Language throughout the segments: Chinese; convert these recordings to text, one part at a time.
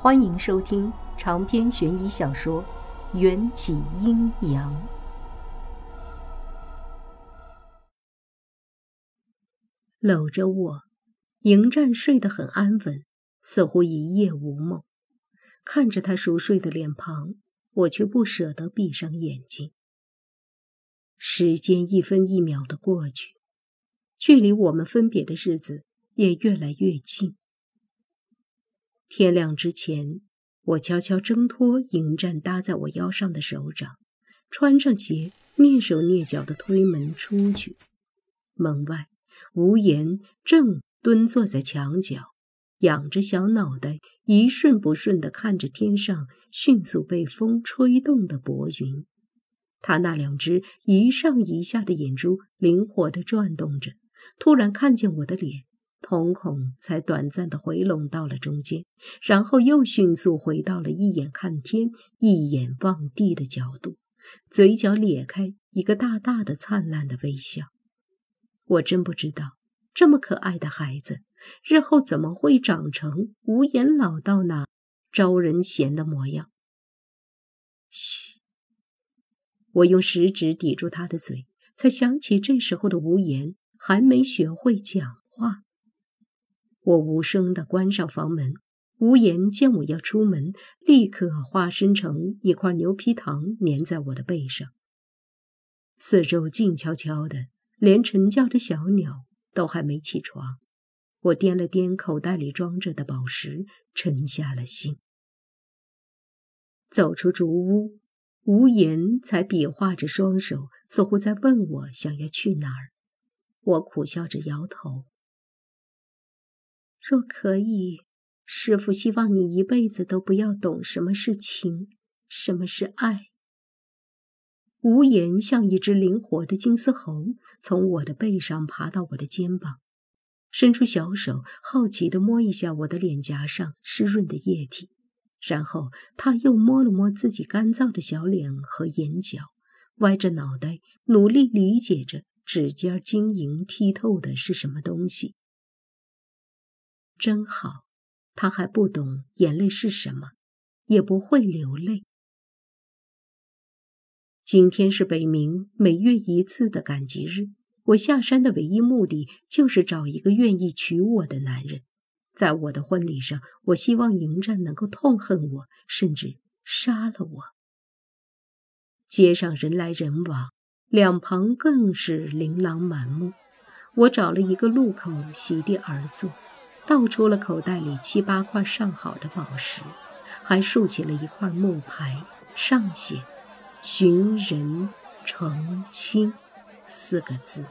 欢迎收听长篇悬疑小说《缘起阴阳》。搂着我，迎战睡得很安稳，似乎一夜无梦。看着他熟睡的脸庞，我却不舍得闭上眼睛。时间一分一秒的过去，距离我们分别的日子也越来越近。天亮之前，我悄悄挣脱迎战搭在我腰上的手掌，穿上鞋，蹑手蹑脚地推门出去。门外，无言正蹲坐在墙角，仰着小脑袋，一瞬不瞬地看着天上迅速被风吹动的薄云。他那两只一上一下的眼珠灵活地转动着，突然看见我的脸。瞳孔才短暂的回拢到了中间，然后又迅速回到了一眼看天、一眼望地的角度，嘴角咧开一个大大的灿烂的微笑。我真不知道，这么可爱的孩子，日后怎么会长成无言老道那招人嫌的模样？嘘，我用食指抵住他的嘴，才想起这时候的无言还没学会讲话。我无声地关上房门，无言见我要出门，立刻化身成一块牛皮糖，粘在我的背上。四周静悄悄的，连晨叫的小鸟都还没起床。我掂了掂口袋里装着的宝石，沉下了心。走出竹屋，无言才比划着双手，似乎在问我想要去哪儿。我苦笑着摇头。若可以，师傅希望你一辈子都不要懂什么是情，什么是爱。无言像一只灵活的金丝猴，从我的背上爬到我的肩膀，伸出小手，好奇地摸一下我的脸颊上湿润的液体，然后他又摸了摸自己干燥的小脸和眼角，歪着脑袋，努力理解着指尖晶莹剔透的是什么东西。真好，他还不懂眼泪是什么，也不会流泪。今天是北冥每月一次的赶集日，我下山的唯一目的就是找一个愿意娶我的男人。在我的婚礼上，我希望迎战能够痛恨我，甚至杀了我。街上人来人往，两旁更是琳琅满目。我找了一个路口席地而坐。倒出了口袋里七八块上好的宝石，还竖起了一块木牌，上写“寻人成亲”四个字。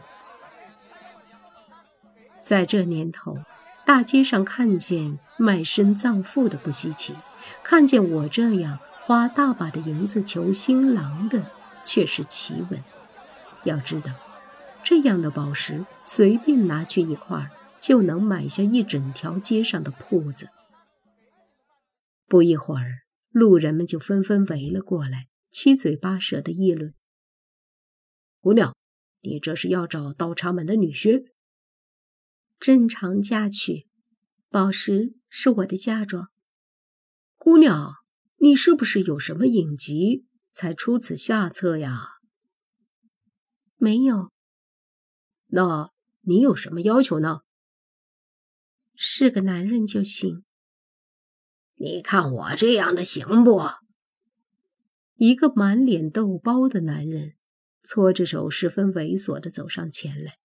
在这年头，大街上看见卖身葬父的不稀奇，看见我这样花大把的银子求新郎的却是奇闻。要知道，这样的宝石随便拿去一块。就能买下一整条街上的铺子。不一会儿，路人们就纷纷围了过来，七嘴八舌的议论：“姑娘，你这是要找刀叉门的女婿？”“正常嫁娶，宝石是我的嫁妆。”“姑娘，你是不是有什么隐疾，才出此下策呀？”“没有。”“那你有什么要求呢？”是个男人就行。你看我这样的行不？一个满脸痘包的男人搓着手，十分猥琐的走上前来。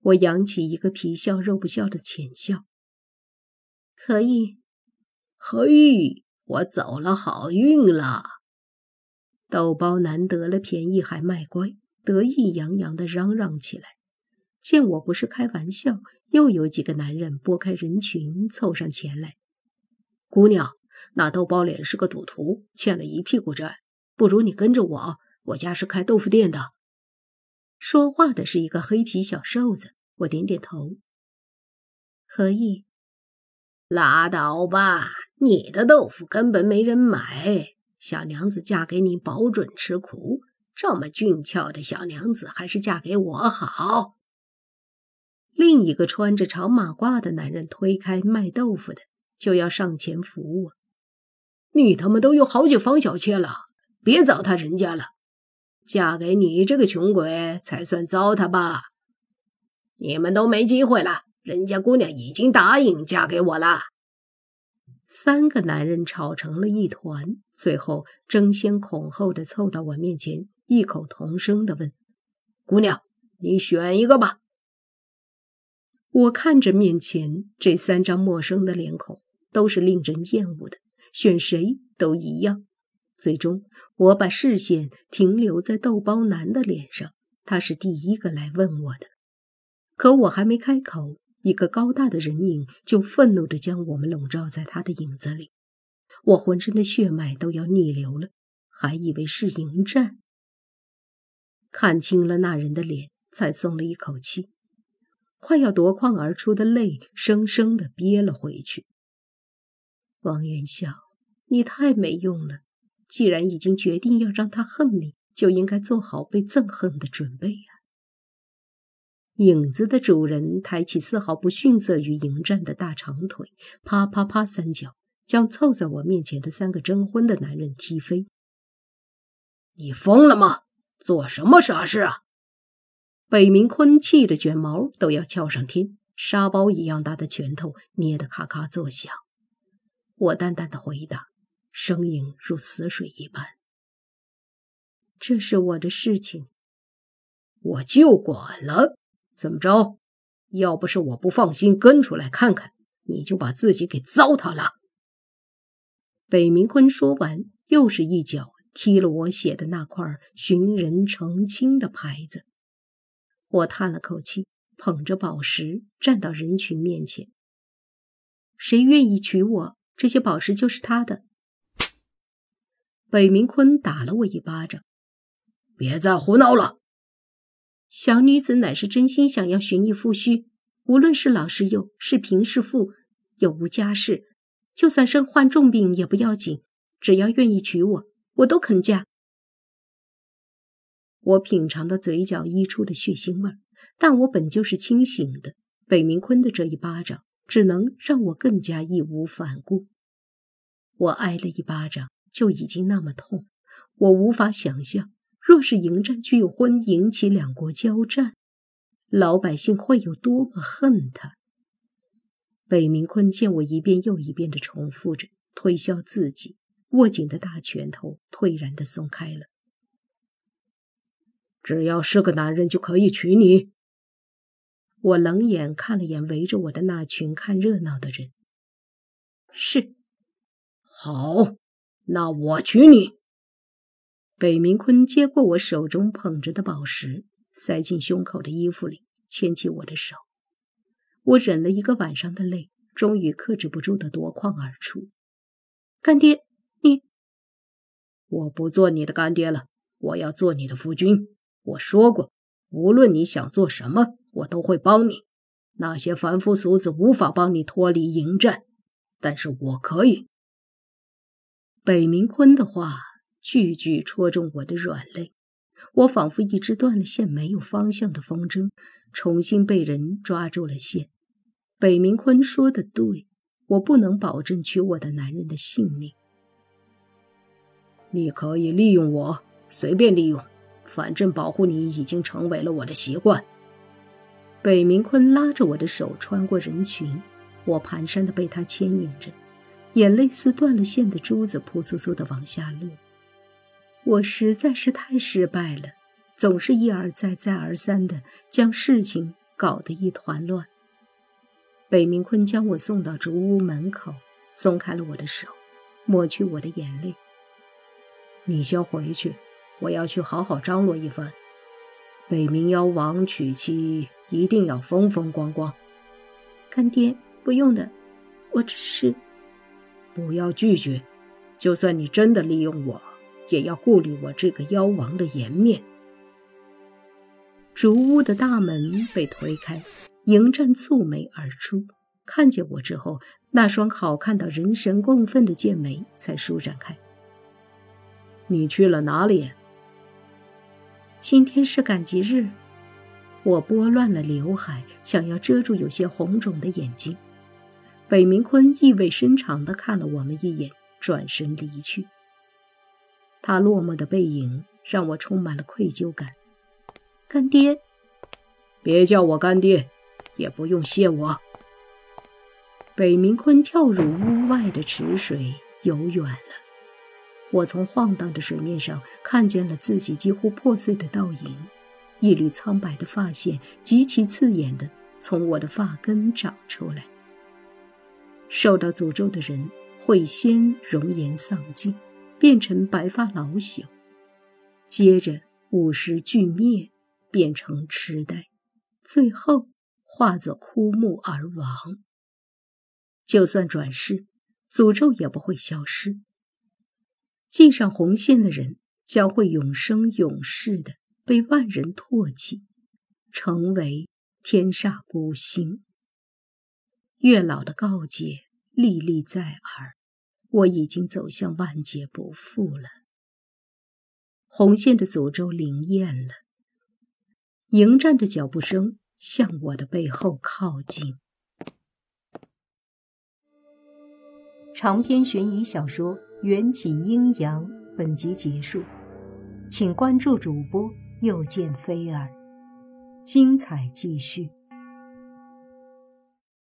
我扬起一个皮笑肉不笑的浅笑。可以。嘿，我走了好运了。豆包男得了便宜还卖乖，得意洋洋的嚷嚷起来。见我不是开玩笑。又有几个男人拨开人群凑上前来。姑娘，那豆包脸是个赌徒，欠了一屁股债，不如你跟着我，我家是开豆腐店的。说话的是一个黑皮小瘦子。我点点头，可以。拉倒吧，你的豆腐根本没人买，小娘子嫁给你保准吃苦。这么俊俏的小娘子，还是嫁给我好。另一个穿着长马褂的男人推开卖豆腐的，就要上前扶我。你他妈都有好几房小妾了，别糟蹋人家了。嫁给你这个穷鬼才算糟蹋吧？你们都没机会了，人家姑娘已经答应嫁给我了。三个男人吵成了一团，最后争先恐后的凑到我面前，异口同声的问：“姑娘，你选一个吧。”我看着面前这三张陌生的脸孔，都是令人厌恶的，选谁都一样。最终，我把视线停留在豆包男的脸上，他是第一个来问我的。可我还没开口，一个高大的人影就愤怒地将我们笼罩在他的影子里。我浑身的血脉都要逆流了，还以为是迎战。看清了那人的脸，才松了一口气。快要夺眶而出的泪，生生的憋了回去。王元宵，你太没用了！既然已经决定要让他恨你，就应该做好被憎恨的准备呀。影子的主人抬起丝毫不逊色于迎战的大长腿，啪啪啪三脚，将凑在我面前的三个征婚的男人踢飞。你疯了吗？做什么傻事啊？北明坤气得卷毛都要翘上天，沙包一样大的拳头捏得咔咔作响。我淡淡的回答，声音如死水一般：“这是我的事情，我就管了。怎么着？要不是我不放心跟出来看看，你就把自己给糟蹋了。”北明坤说完，又是一脚踢了我写的那块寻人成亲的牌子。我叹了口气，捧着宝石站到人群面前。谁愿意娶我，这些宝石就是他的。北明坤打了我一巴掌：“别再胡闹了！小女子乃是真心想要寻一夫婿，无论是老是幼，是贫是富，有无家世，就算身患重病也不要紧，只要愿意娶我，我都肯嫁。”我品尝到嘴角溢出的血腥味，但我本就是清醒的。北明坤的这一巴掌，只能让我更加义无反顾。我挨了一巴掌就已经那么痛，我无法想象，若是迎战拒婚，引起两国交战，老百姓会有多么恨他。北明坤见我一遍又一遍的重复着，推销自己，握紧的大拳头颓然的松开了。只要是个男人就可以娶你。我冷眼看了眼围着我的那群看热闹的人。是，好，那我娶你。北明坤接过我手中捧着的宝石，塞进胸口的衣服里，牵起我的手。我忍了一个晚上的泪，终于克制不住的夺眶而出。干爹，你……我不做你的干爹了，我要做你的夫君。我说过，无论你想做什么，我都会帮你。那些凡夫俗子无法帮你脱离营战，但是我可以。北明坤的话句句戳中我的软肋，我仿佛一只断了线、没有方向的风筝，重新被人抓住了线。北明坤说的对，我不能保证娶我的男人的性命。你可以利用我，随便利用。反正保护你已经成为了我的习惯。北明坤拉着我的手穿过人群，我蹒跚的被他牵引着，眼泪似断了线的珠子扑簌簌的往下落。我实在是太失败了，总是一而再再而三的将事情搞得一团乱。北明坤将我送到竹屋门口，松开了我的手，抹去我的眼泪。你先回去。我要去好好张罗一番。北冥妖王娶妻一定要风风光光。干爹，不用的，我只是……不要拒绝。就算你真的利用我，也要顾虑我这个妖王的颜面。竹屋的大门被推开，迎战蹙眉而出。看见我之后，那双好看到人神共愤的剑眉才舒展开。你去了哪里？今天是赶集日，我拨乱了刘海，想要遮住有些红肿的眼睛。北明坤意味深长地看了我们一眼，转身离去。他落寞的背影让我充满了愧疚感。干爹，别叫我干爹，也不用谢我。北明坤跳入屋外的池水，游远了。我从晃荡的水面上看见了自己几乎破碎的倒影，一缕苍白的发线极其刺眼的从我的发根长出来。受到诅咒的人会先容颜丧尽，变成白发老朽，接着五十俱灭，变成痴呆，最后化作枯木而亡。就算转世，诅咒也不会消失。系上红线的人将会永生永世的被万人唾弃，成为天煞孤星。月老的告诫历历在耳，我已经走向万劫不复了。红线的诅咒灵验了，迎战的脚步声向我的背后靠近。长篇悬疑小说《缘起阴阳》本集结束，请关注主播，又见菲儿，精彩继续。